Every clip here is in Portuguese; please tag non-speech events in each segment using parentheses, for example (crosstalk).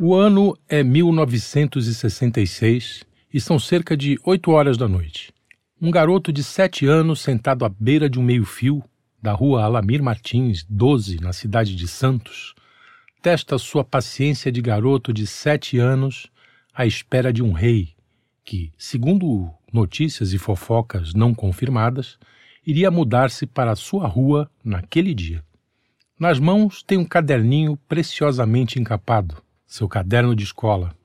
O ano é 1966 e são cerca de oito horas da noite. Um garoto de sete anos sentado à beira de um meio-fio da rua Alamir Martins, 12, na cidade de Santos, testa sua paciência de garoto de sete anos à espera de um rei que, segundo notícias e fofocas não confirmadas, iria mudar-se para sua rua naquele dia. Nas mãos tem um caderninho preciosamente encapado, seu caderno de escola.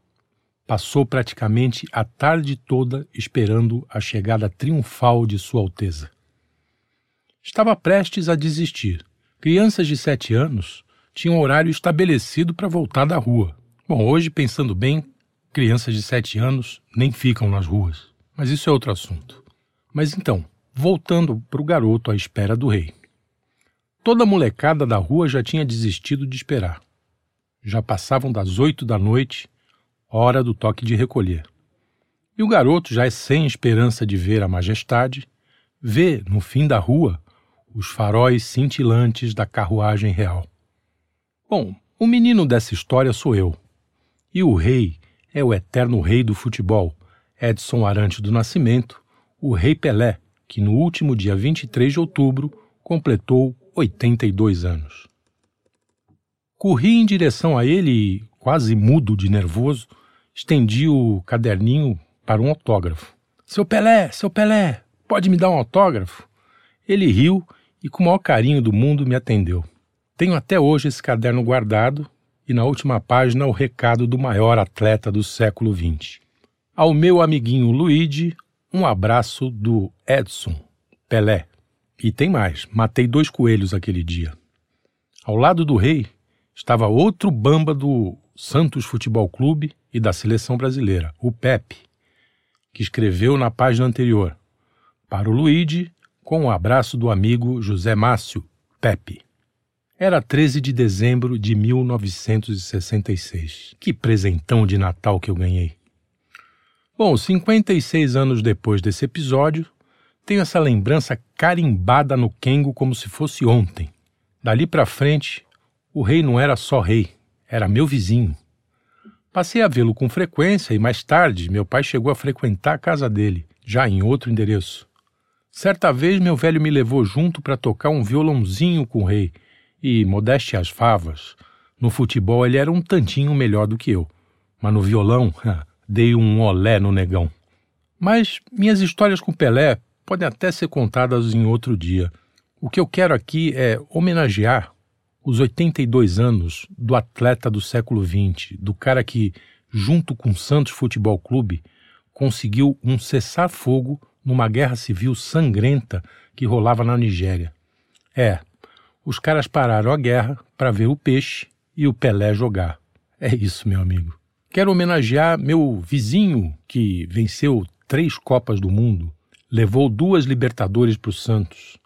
Passou praticamente a tarde toda esperando a chegada triunfal de Sua Alteza. Estava prestes a desistir. Crianças de sete anos tinham horário estabelecido para voltar da rua. Bom, hoje, pensando bem, crianças de sete anos nem ficam nas ruas. Mas isso é outro assunto. Mas então, voltando para o garoto à espera do rei. Toda a molecada da rua já tinha desistido de esperar. Já passavam das oito da noite, hora do toque de recolher. E o garoto, já é sem esperança de ver a majestade, vê, no fim da rua, os faróis cintilantes da carruagem real. Bom, o menino dessa história sou eu. E o rei é o eterno rei do futebol, Edson Arantes do Nascimento, o Rei Pelé, que no último dia 23 de outubro completou 82 anos. Corri em direção a ele e, quase mudo de nervoso, estendi o caderninho para um autógrafo. Seu Pelé, seu Pelé, pode me dar um autógrafo? Ele riu e, com o maior carinho do mundo, me atendeu. Tenho até hoje esse caderno guardado e na última página o recado do maior atleta do século XX. Ao meu amiguinho Luigi, um abraço do Edson Pelé. E tem mais, matei dois coelhos aquele dia. Ao lado do rei estava outro bamba do Santos Futebol Clube e da seleção brasileira, o Pepe, que escreveu na página anterior: Para o Luigi, com o abraço do amigo José Márcio Pepe. Era 13 de dezembro de 1966. Que presentão de Natal que eu ganhei! Bom, 56 anos depois desse episódio, tenho essa lembrança carimbada no Kengo como se fosse ontem. Dali para frente, o rei não era só rei, era meu vizinho. Passei a vê-lo com frequência e mais tarde meu pai chegou a frequentar a casa dele, já em outro endereço. Certa vez meu velho me levou junto para tocar um violãozinho com o rei e, modéstia às favas, no futebol ele era um tantinho melhor do que eu, mas no violão (laughs) dei um olé no negão. Mas minhas histórias com Pelé podem até ser contadas em outro dia. O que eu quero aqui é homenagear os 82 anos do atleta do século XX, do cara que, junto com o Santos Futebol Clube, conseguiu um cessar-fogo numa guerra civil sangrenta que rolava na Nigéria. É, os caras pararam a guerra para ver o peixe e o Pelé jogar. É isso, meu amigo. Quero homenagear meu vizinho que venceu três Copas do Mundo, levou duas Libertadores para o Santos.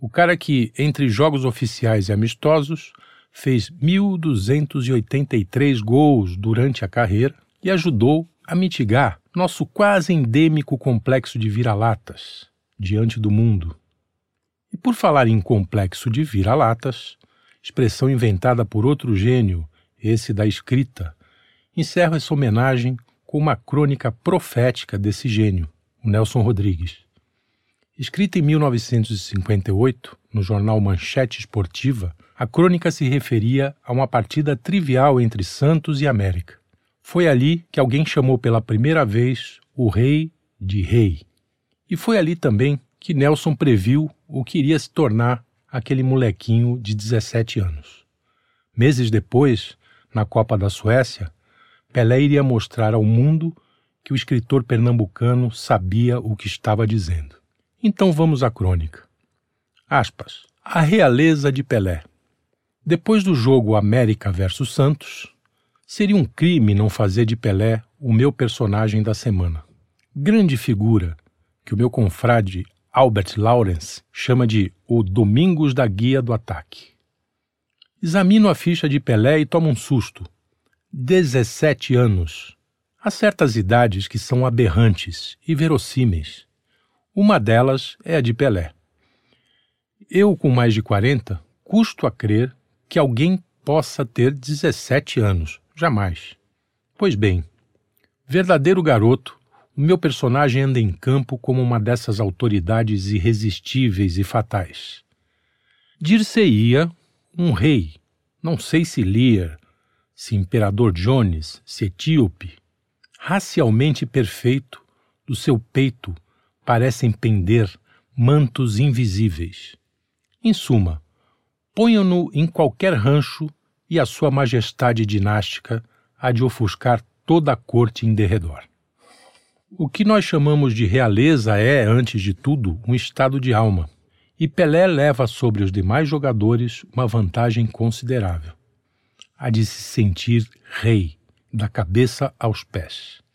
O cara que, entre jogos oficiais e amistosos, fez 1.283 gols durante a carreira e ajudou a mitigar nosso quase endêmico complexo de vira-latas diante do mundo. E por falar em complexo de vira-latas, expressão inventada por outro gênio, esse da escrita, encerro essa homenagem com uma crônica profética desse gênio, o Nelson Rodrigues. Escrita em 1958, no jornal Manchete Esportiva, a crônica se referia a uma partida trivial entre Santos e América. Foi ali que alguém chamou pela primeira vez o rei de rei. E foi ali também que Nelson previu o que iria se tornar aquele molequinho de 17 anos. Meses depois, na Copa da Suécia, Pelé iria mostrar ao mundo que o escritor pernambucano sabia o que estava dizendo. Então vamos à crônica. Aspas. A realeza de Pelé. Depois do jogo América versus Santos, seria um crime não fazer de Pelé o meu personagem da semana. Grande figura que o meu confrade Albert Lawrence chama de o Domingos da Guia do Ataque. Examino a ficha de Pelé e tomo um susto 17 anos. Há certas idades que são aberrantes e verossímeis. Uma delas é a de Pelé. Eu, com mais de 40, custo a crer que alguém possa ter 17 anos. Jamais. Pois bem, verdadeiro garoto, o meu personagem anda em campo como uma dessas autoridades irresistíveis e fatais. Dir-se-ia um rei, não sei se Lear, se Imperador Jones, se Etíope, racialmente perfeito, do seu peito parecem pender mantos invisíveis. Em suma, ponham-no em qualquer rancho e a sua majestade dinástica há de ofuscar toda a corte em derredor. O que nós chamamos de realeza é, antes de tudo, um estado de alma, e Pelé leva sobre os demais jogadores uma vantagem considerável: a de se sentir rei, da cabeça aos pés.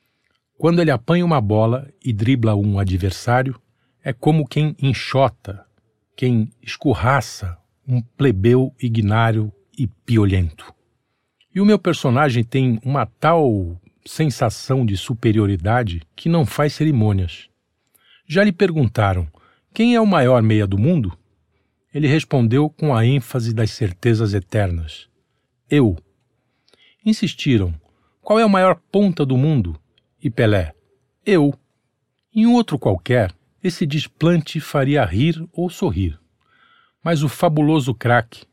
Quando ele apanha uma bola e dribla um adversário, é como quem enxota, quem escorraça um plebeu ignário e piolhento. E o meu personagem tem uma tal sensação de superioridade que não faz cerimônias. Já lhe perguntaram quem é o maior meia do mundo? Ele respondeu com a ênfase das certezas eternas: Eu. Insistiram: qual é a maior ponta do mundo? E Pelé: Eu. Em outro qualquer, esse desplante faria rir ou sorrir. Mas o fabuloso craque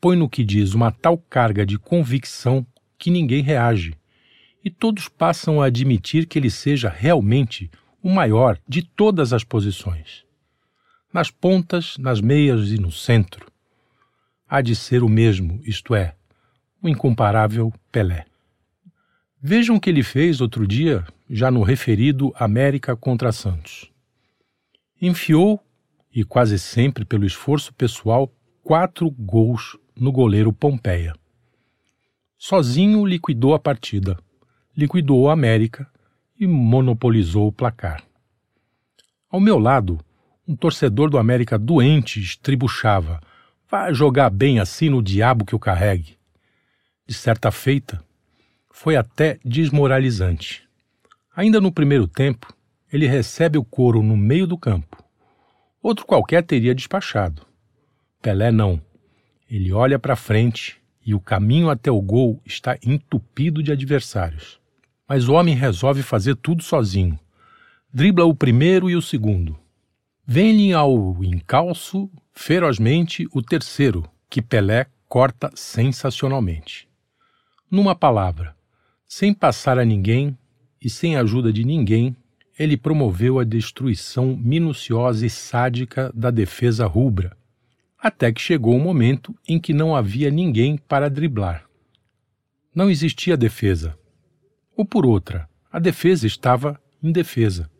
põe no que diz uma tal carga de convicção que ninguém reage, e todos passam a admitir que ele seja realmente o maior de todas as posições. Nas pontas, nas meias e no centro. Há de ser o mesmo, isto é, o incomparável Pelé. Vejam o que ele fez outro dia, já no referido América contra Santos. Enfiou, e quase sempre pelo esforço pessoal, quatro gols no goleiro Pompeia. Sozinho liquidou a partida, liquidou a América e monopolizou o placar. Ao meu lado, um torcedor do América doente estribuchava: Vá jogar bem assim no diabo que o carregue. De certa feita, foi até desmoralizante. Ainda no primeiro tempo, ele recebe o couro no meio do campo. Outro qualquer teria despachado. Pelé não. Ele olha para frente e o caminho até o gol está entupido de adversários. Mas o homem resolve fazer tudo sozinho. Dribla o primeiro e o segundo. Vem-lhe ao encalço ferozmente o terceiro, que Pelé corta sensacionalmente. Numa palavra, sem passar a ninguém e sem ajuda de ninguém, ele promoveu a destruição minuciosa e sádica da defesa rubra, até que chegou o um momento em que não havia ninguém para driblar. Não existia defesa. Ou por outra, a defesa estava indefesa.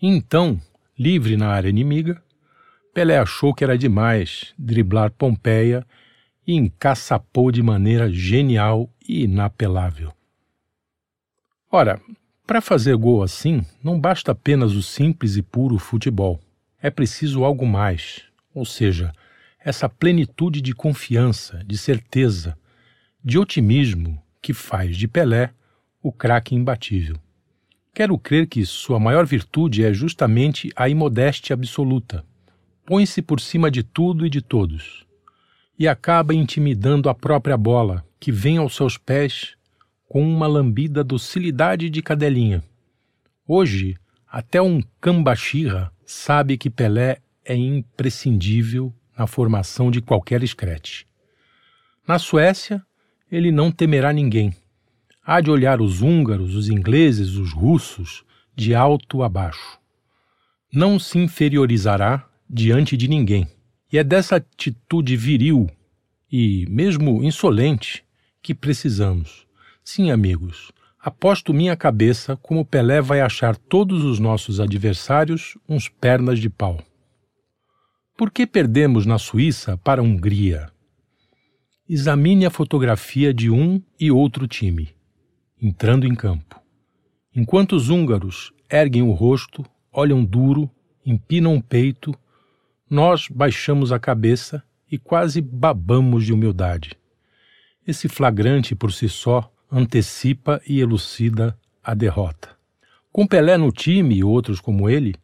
Então, livre na área inimiga, Pelé achou que era demais driblar Pompeia e encaçapou de maneira genial e inapelável. Ora, para fazer gol assim, não basta apenas o simples e puro futebol. É preciso algo mais, ou seja, essa plenitude de confiança, de certeza, de otimismo que faz de Pelé o craque imbatível. Quero crer que sua maior virtude é justamente a imodéstia absoluta. Põe-se por cima de tudo e de todos. E acaba intimidando a própria bola, que vem aos seus pés com uma lambida docilidade de cadelinha. Hoje, até um cambaxirra sabe que Pelé é imprescindível na formação de qualquer escrete. Na Suécia, ele não temerá ninguém. Há de olhar os húngaros, os ingleses, os russos, de alto a baixo. Não se inferiorizará diante de ninguém. E é dessa atitude viril e mesmo insolente que precisamos. Sim, amigos, aposto minha cabeça como Pelé vai achar todos os nossos adversários uns pernas de pau. Por que perdemos na Suíça para a Hungria? Examine a fotografia de um e outro time, entrando em campo. Enquanto os húngaros erguem o rosto, olham duro, empinam o peito, nós baixamos a cabeça e quase babamos de humildade. Esse flagrante por si só antecipa e elucida a derrota. Com Pelé no time e outros como ele,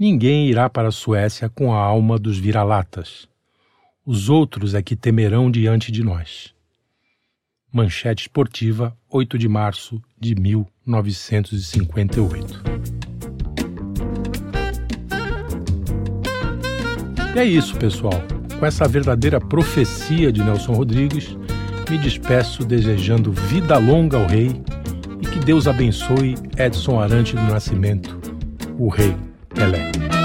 Ninguém irá para a Suécia com a alma dos vira-latas. Os outros é que temerão diante de nós. Manchete Esportiva, 8 de março de 1958. E é isso, pessoal. Com essa verdadeira profecia de Nelson Rodrigues, me despeço desejando vida longa ao rei e que Deus abençoe Edson Arante do Nascimento, o rei Pelé.